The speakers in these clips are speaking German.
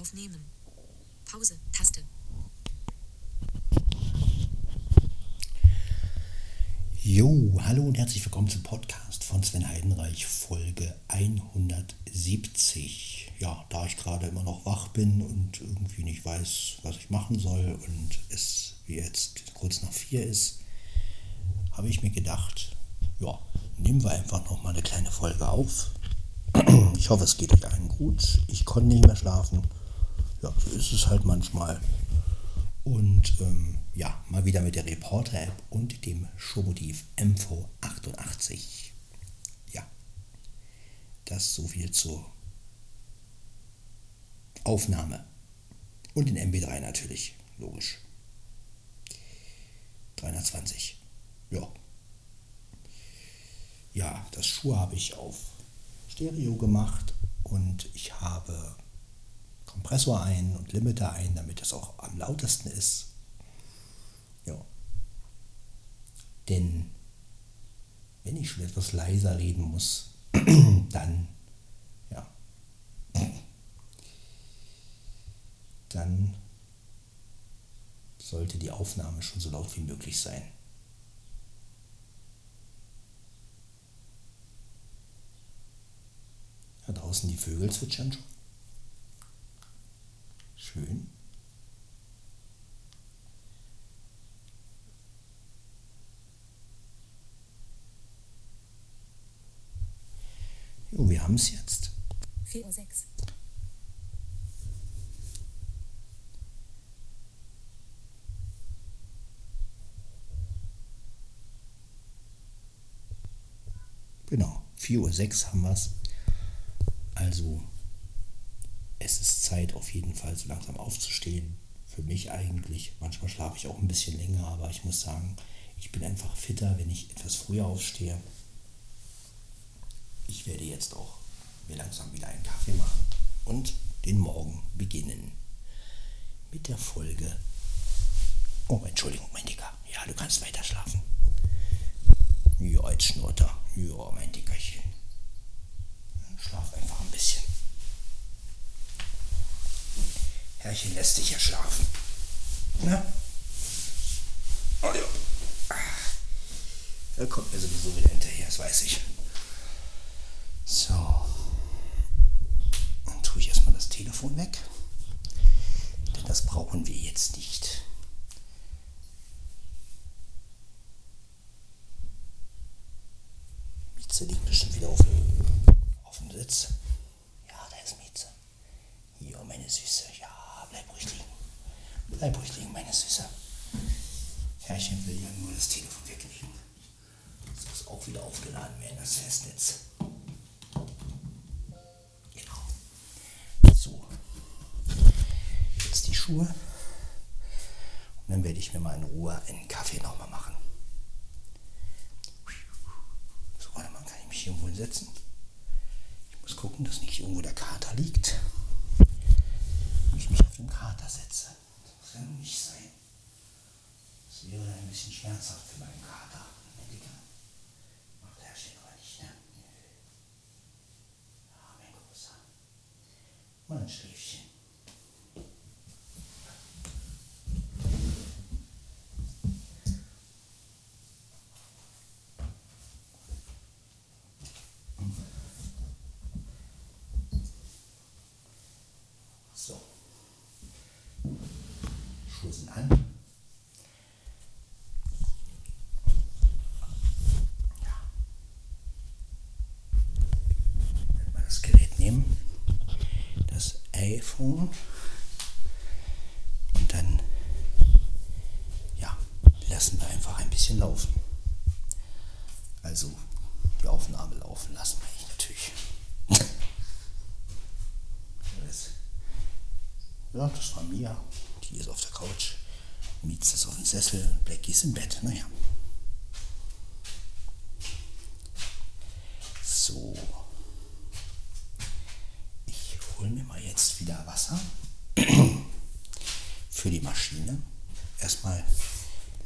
Aufnehmen. Pause. Taste. Jo, hallo und herzlich willkommen zum Podcast von Sven Heidenreich, Folge 170. Ja, da ich gerade immer noch wach bin und irgendwie nicht weiß, was ich machen soll und es jetzt kurz nach vier ist, habe ich mir gedacht, ja, nehmen wir einfach noch mal eine kleine Folge auf. Ich hoffe, es geht euch allen gut. Ich konnte nicht mehr schlafen. Ja, so ist es halt manchmal. Und ähm, ja, mal wieder mit der Reporter-App und dem Showmotiv MV88. Ja, das so viel zur Aufnahme. Und den MB3 natürlich, logisch. 320. Ja. Ja, das Schuh habe ich auf Stereo gemacht und ich habe Kompressor ein und Limiter ein, damit es auch am lautesten ist. Ja. Denn wenn ich schon etwas leiser reden muss, dann, ja, dann sollte die Aufnahme schon so laut wie möglich sein. Da draußen die Vögel zwitschern schon. Schön. Jo, wir haben es jetzt. 4 Uhr 6. Genau, 4.06 Uhr haben wir es. Also, Zeit auf jeden Fall so langsam aufzustehen. Für mich eigentlich. Manchmal schlafe ich auch ein bisschen länger, aber ich muss sagen, ich bin einfach fitter, wenn ich etwas früher aufstehe. Ich werde jetzt auch mir langsam wieder einen Kaffee machen und den Morgen beginnen. Mit der Folge. Oh, Entschuldigung, mein Dicker. Ja, du kannst weiter schlafen. Ja, jetzt schnurrt er. Ja, mein Dickerchen. Schlaf einfach ein bisschen. Herrchen lässt dich ja schlafen. Na? Oh ja. Er kommt mir sowieso wieder hinterher, das weiß ich. So. Dann tue ich erstmal das Telefon weg. Denn das brauchen wir jetzt nicht. Mieze liegt bestimmt wieder auf dem, auf dem Sitz. Ja, da ist Mieze. Ja, meine Süße. Ja, bleib ruhig liegen. Bleib ruhig liegen, meine Süße. Herrchen will ja nur das Telefon weglegen. Das muss auch wieder aufgeladen werden, das Festnetz. Genau. So. Jetzt die Schuhe. Und dann werde ich mir mal in Ruhe einen Kaffee nochmal machen. So, warte mal, kann ich mich hier irgendwo hinsetzen? Ich muss gucken, dass nicht irgendwo der Kater liegt. Ich mich auf den Kater setze. Das nun nicht sein. Das wäre ein bisschen schmerzhaft für meinen Kater. Mein Dicker. Macht Herrchen aber nicht, ne? Nö. Ja, mein Großer. Mal ein Schläfchen. So. Sind an. Wenn wir das Gerät nehmen, das iPhone und dann ja, lassen wir einfach ein bisschen laufen. Also die Aufnahme laufen lassen wir ich natürlich. Ja, das war Mia. Die ist auf der Couch. Mietz ist auf dem Sessel. Blackie ist im Bett. Naja. So. Ich hole mir mal jetzt wieder Wasser für die Maschine. Erstmal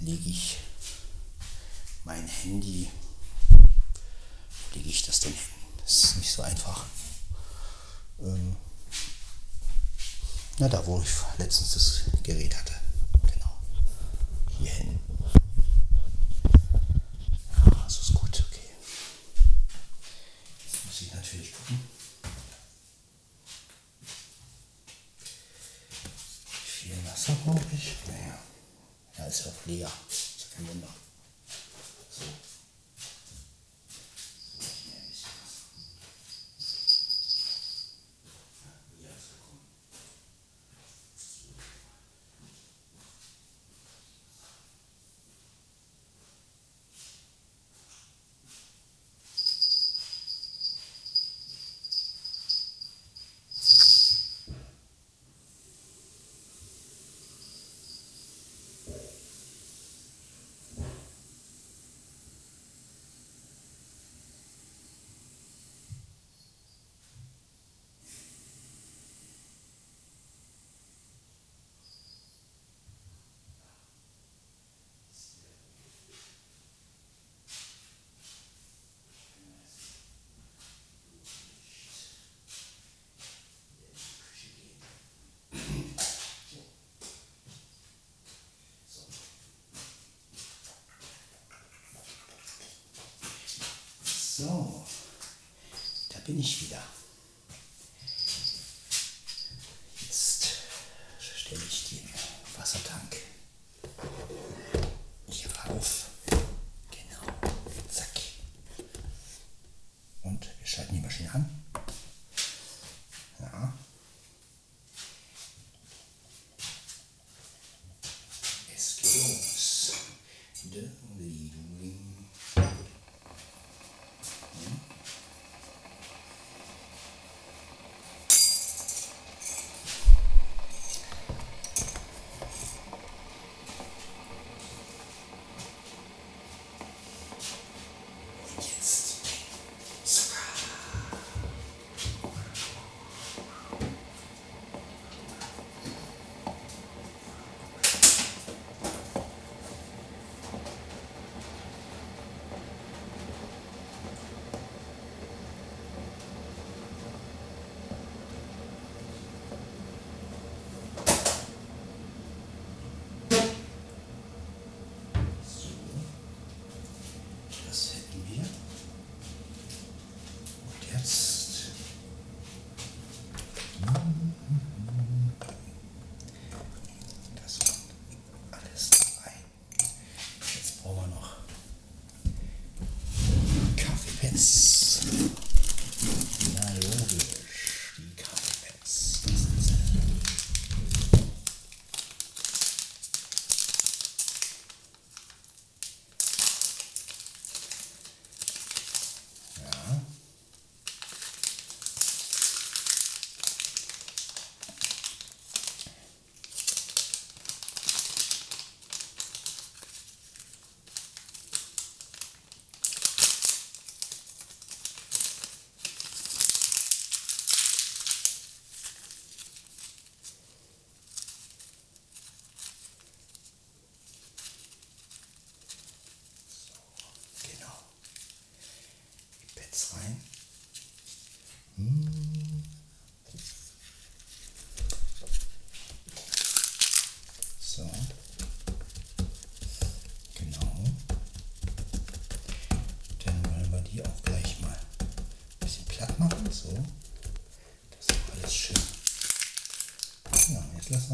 lege ich mein Handy. Wo lege ich das denn hin? Das ist nicht so einfach. Ähm, Na, da wo ich letztens das Gerät hatte. Genau. Hier hin. Ja, so ist gut, natürlich viel Wasser brauche ich? Naja. Ja, ist auch leer. Ist kein Wunder. So, da bin ich wieder. Jetzt stelle ich den Wassertank hier rauf. Genau, zack. Und wir schalten die Maschine an. Ja. Es geht los.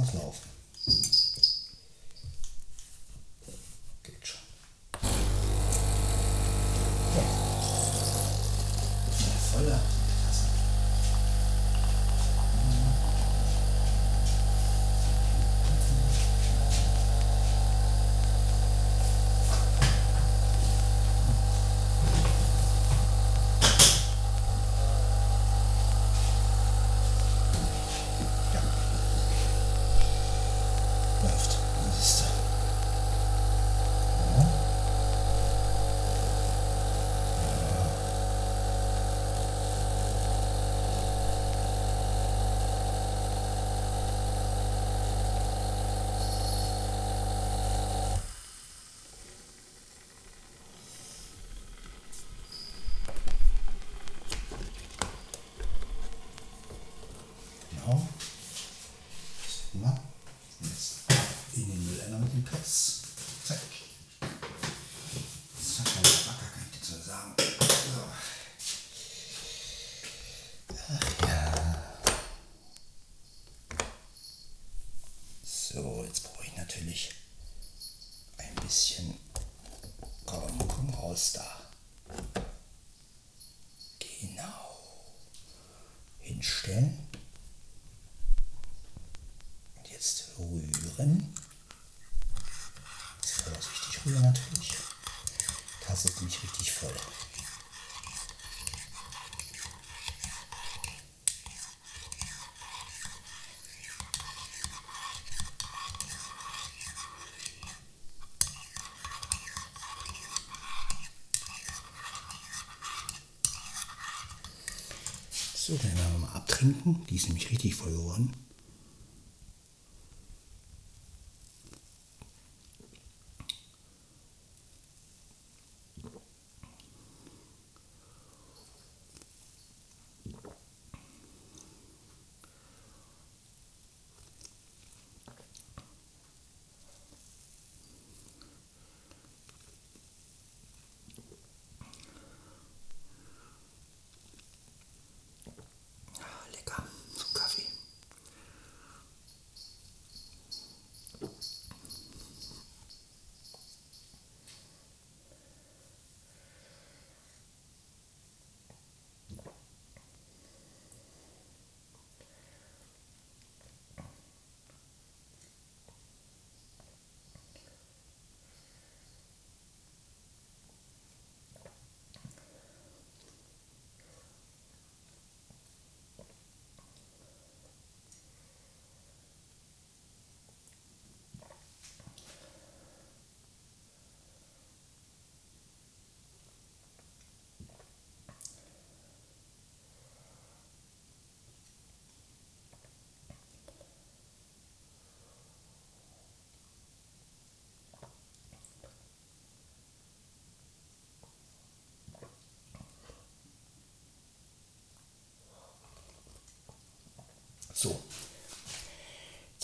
Laufen. Voll. So, dann werden wir mal abtrinken. Die ist nämlich richtig voll geworden.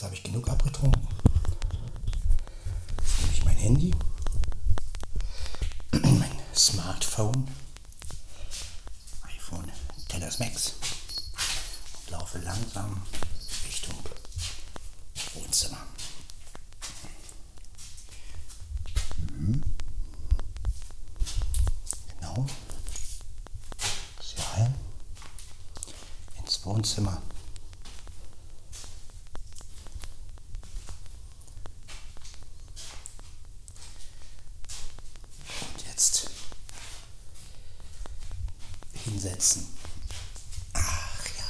Habe ich genug abgetrunken. Jetzt nehme ich mein Handy, mein Smartphone, iPhone XS Max und laufe langsam Richtung Wohnzimmer. Mhm. Genau. Ist rein. Ins Wohnzimmer. Und jetzt hinsetzen. Ach ja.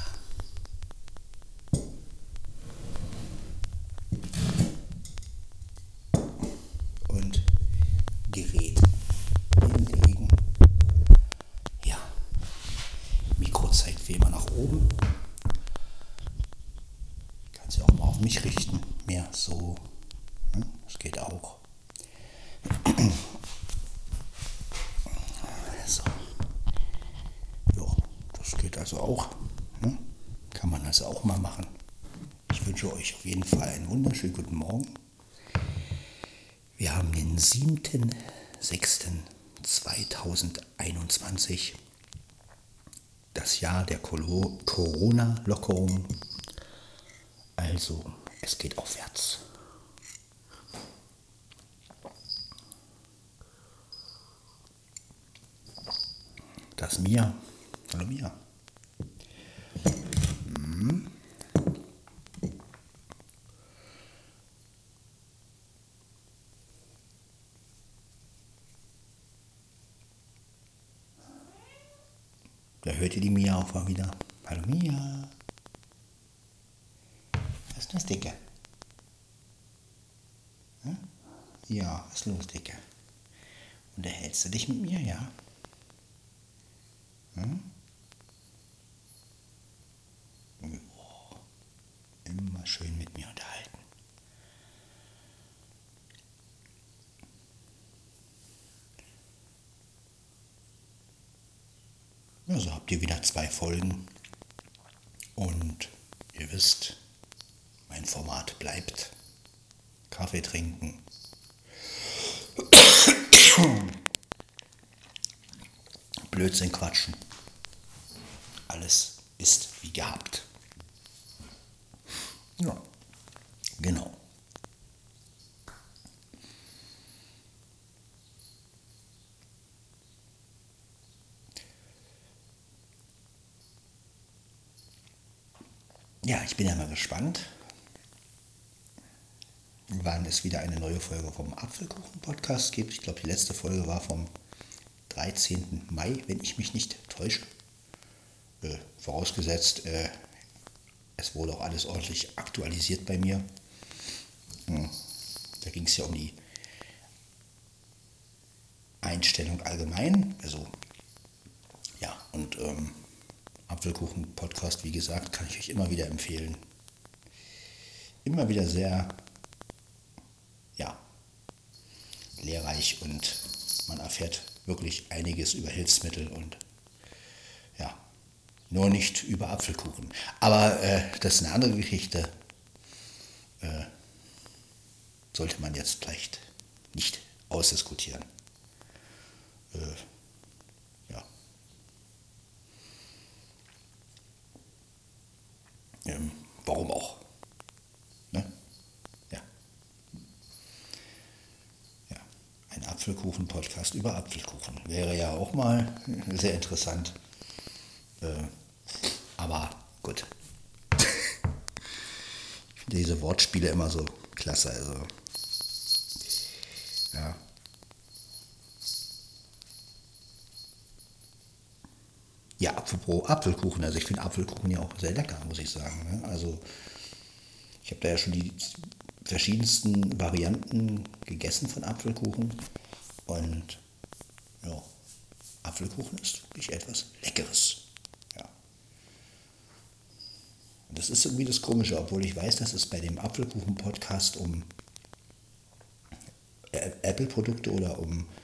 Und Gerät hinlegen. Ja. Mikro zeigt wie immer nach oben. Kannst ja auch mal auf mich richten. Mehr so. Hm, Das geht auch. So. Ja, das geht also auch. Ne? Kann man also auch mal machen. Ich wünsche euch auf jeden Fall einen wunderschönen guten Morgen. Wir haben den 7.6.2021, das Jahr der Corona-Lockerung. Also, es geht aufwärts. Das Mia. Hallo Mia. Hm. Da hört ihr die Mia auch mal wieder. Hallo Mia. Was ist das, Dicke? Hm? Ja, was ist los, Dicke? Unterhältst du dich mit mir, ja? Hm? Immer schön mit mir unterhalten. Ja, so habt ihr wieder zwei Folgen. Und ihr wisst, mein Format bleibt. Kaffee trinken. Blödsinn quatschen. Alles ist wie gehabt. Ja, genau. Ja, ich bin ja mal gespannt, wann es wieder eine neue Folge vom Apfelkuchen-Podcast gibt. Ich glaube, die letzte Folge war vom 13. Mai, wenn ich mich nicht täusche. Äh, vorausgesetzt, äh, es wurde auch alles ordentlich aktualisiert bei mir. Hm. Da ging es ja um die Einstellung allgemein. Also, ja, und ähm, Apfelkuchen-Podcast, wie gesagt, kann ich euch immer wieder empfehlen. Immer wieder sehr, ja, lehrreich und man erfährt wirklich einiges über Hilfsmittel und ja, nur nicht über Apfelkuchen. Aber äh, das ist eine andere Geschichte. Äh, sollte man jetzt vielleicht nicht ausdiskutieren. Äh, Ähm, warum auch? Ne? Ja. Ja. Ein Apfelkuchen-Podcast über Apfelkuchen wäre ja auch mal sehr interessant. Äh, aber gut. ich finde diese Wortspiele immer so klasse. Also, Apropos Apfelkuchen. Also ich finde Apfelkuchen ja auch sehr lecker, muss ich sagen. Ne? Also ich habe da ja schon die verschiedensten Varianten gegessen von Apfelkuchen. Und ja, Apfelkuchen ist wirklich etwas Leckeres. Ja. Das ist irgendwie das Komische, obwohl ich weiß, dass es bei dem Apfelkuchen-Podcast um Apple-Produkte oder um äh,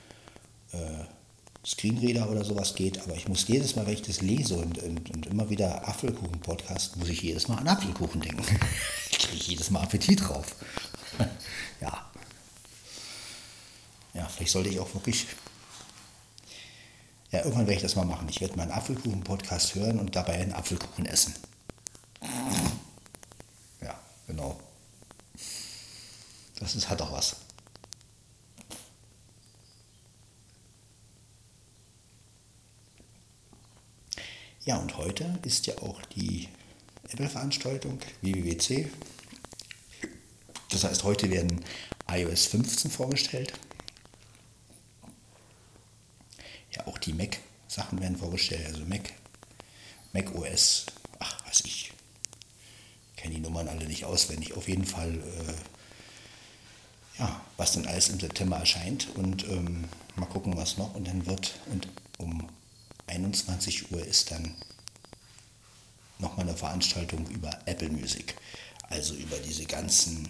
Screenreader oder sowas geht, aber ich muss jedes Mal, wenn ich das lese und, und, und immer wieder Apfelkuchen-Podcast, muss ich jedes Mal an Apfelkuchen denken. Kriege ich jedes Mal Appetit drauf. ja. Ja, vielleicht sollte ich auch wirklich. Ja, irgendwann werde ich das mal machen. Ich werde mal einen Apfelkuchen-Podcast hören und dabei einen Apfelkuchen essen. Ja, genau. Das ist, hat doch was. Ja, und heute ist ja auch die Apple-Veranstaltung WWWC. Das heißt, heute werden iOS 15 vorgestellt. Ja, auch die Mac-Sachen werden vorgestellt, also Mac, Mac OS, ach, weiß ich, kenne die Nummern alle nicht auswendig. Auf jeden Fall, äh, ja, was dann alles im September erscheint und ähm, mal gucken, was noch. Und dann wird, und um 21 Uhr ist dann nochmal eine Veranstaltung über Apple Music. Also über diese ganzen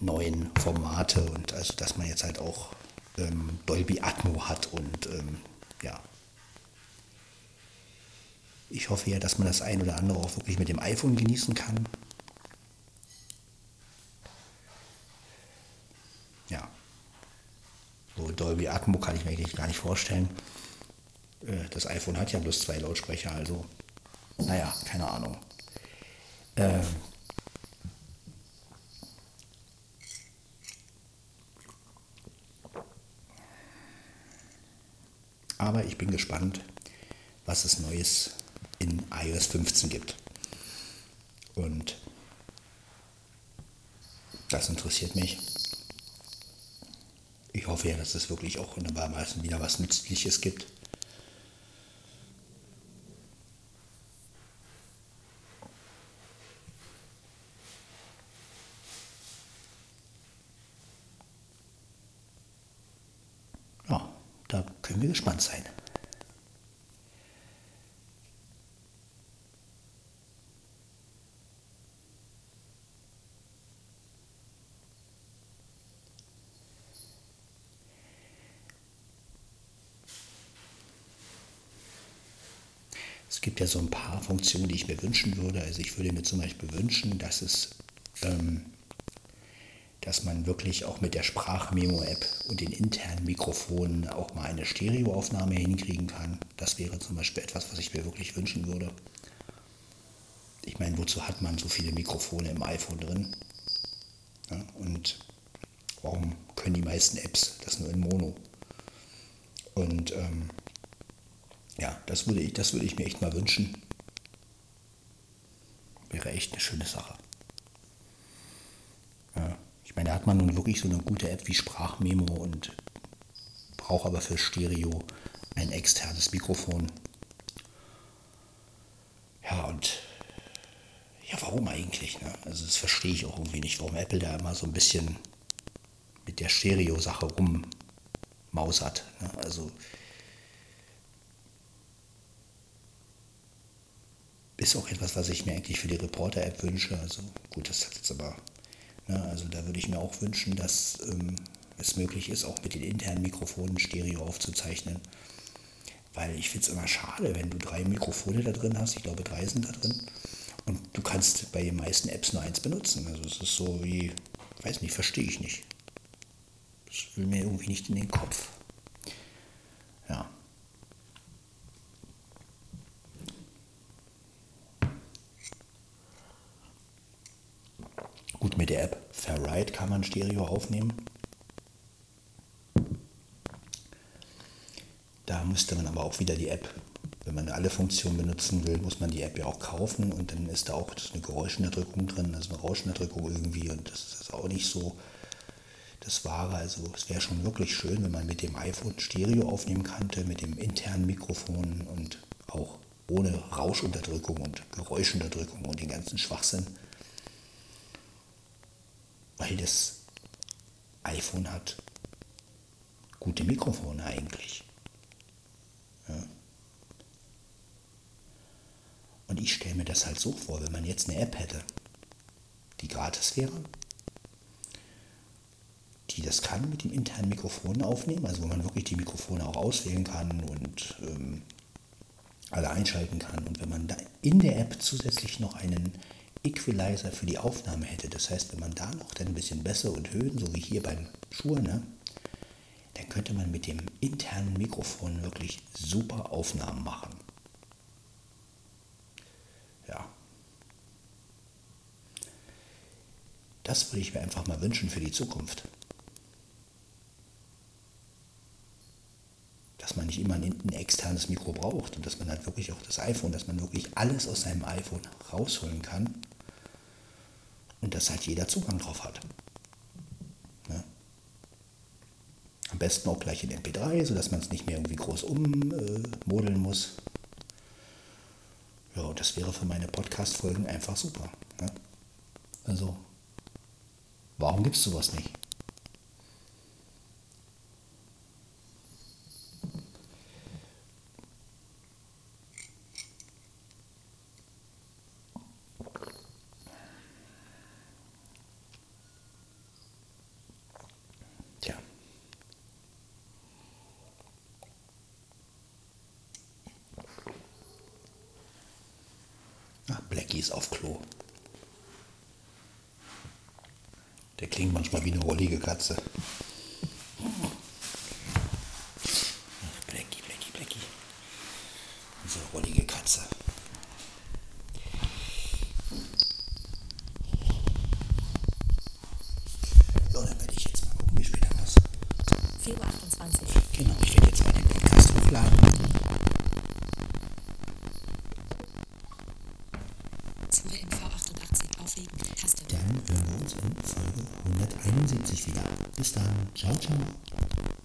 neuen Formate und also dass man jetzt halt auch ähm, Dolby Atmo hat und ähm, ja. Ich hoffe ja, dass man das ein oder andere auch wirklich mit dem iPhone genießen kann. Ja. So Dolby Atmo kann ich mir eigentlich gar nicht vorstellen. Äh, das iPhone hat ja bloß zwei Lautsprecher, also naja, keine Ahnung. Ähm Aber ich bin gespannt, was es Neues in iOS 15 gibt. Und das interessiert mich. Ich hoffe ja, dass es wirklich auch wunderbarmaßen wieder was Nützliches gibt. Ja, da können wir gespannt sein. Es gibt ja so ein paar Funktionen, die ich mir wünschen würde. Also ich würde mir zum Beispiel wünschen, dass es ähm, dass man wirklich auch mit der Sprachmemo-App und den internen Mikrofonen auch mal eine Stereoaufnahme hinkriegen kann. Das wäre zum Beispiel etwas, was ich mir wirklich wünschen würde. Ich meine, wozu hat man so viele Mikrofone im iPhone drin? Ja, und warum können die meisten Apps das nur in Mono? Und ähm, ja, das würde, ich, das würde ich mir echt mal wünschen. Wäre echt eine schöne Sache. Ja, ich meine, da hat man nun wirklich so eine gute App wie Sprachmemo und braucht aber für Stereo ein externes Mikrofon. Ja, und ja, warum eigentlich? Ne? Also das verstehe ich auch irgendwie nicht, warum Apple da immer so ein bisschen mit der Stereo-Sache rummausert. Ne? Also ist auch etwas, was ich mir eigentlich für die Reporter-App wünsche. Also gut, das hat jetzt aber, ne, also da würde ich mir auch wünschen, dass ähm, es möglich ist, auch mit den internen Mikrofonen Stereo aufzuzeichnen. Weil ich finde es immer schade, wenn du drei Mikrofone da drin hast, ich glaube drei sind da drin, und du kannst bei den meisten Apps nur eins benutzen. Also es ist so wie, weiß nicht, verstehe ich nicht. Das will mir irgendwie nicht in den Kopf. Ja. Gut, mit der App Fairride kann man Stereo aufnehmen. Da müsste man aber auch wieder die App, wenn man alle Funktionen benutzen will, muss man die App ja auch kaufen und dann ist da auch eine Geräuschunterdrückung drin, also eine Rauschunterdrückung irgendwie und das ist auch nicht so das Wahre. Also es wäre schon wirklich schön, wenn man mit dem iPhone Stereo aufnehmen könnte, mit dem internen Mikrofon und auch ohne Rauschunterdrückung und Geräuschunterdrückung und den ganzen Schwachsinn weil das iPhone hat gute Mikrofone eigentlich. Ja. Und ich stelle mir das halt so vor, wenn man jetzt eine App hätte, die gratis wäre, die das kann mit dem internen Mikrofon aufnehmen, also wo man wirklich die Mikrofone auch auswählen kann und ähm, alle einschalten kann. Und wenn man da in der App zusätzlich noch einen Equalizer für die Aufnahme hätte. Das heißt, wenn man da noch ein bisschen besser und Höhen, so wie hier beim Schuhe, ne, dann könnte man mit dem internen Mikrofon wirklich super Aufnahmen machen. Ja. Das würde ich mir einfach mal wünschen für die Zukunft. Dass man nicht immer ein, ein externes Mikro braucht und dass man halt wirklich auch das iPhone, dass man wirklich alles aus seinem iPhone rausholen kann und dass halt jeder Zugang drauf hat. Ne? Am besten auch gleich in MP3, sodass man es nicht mehr irgendwie groß ummodeln äh, muss. Ja, das wäre für meine Podcast-Folgen einfach super. Ne? Also, warum gibt es sowas nicht? Ach, Blackie ist auf Klo. Der klingt manchmal wie eine rollige Katze.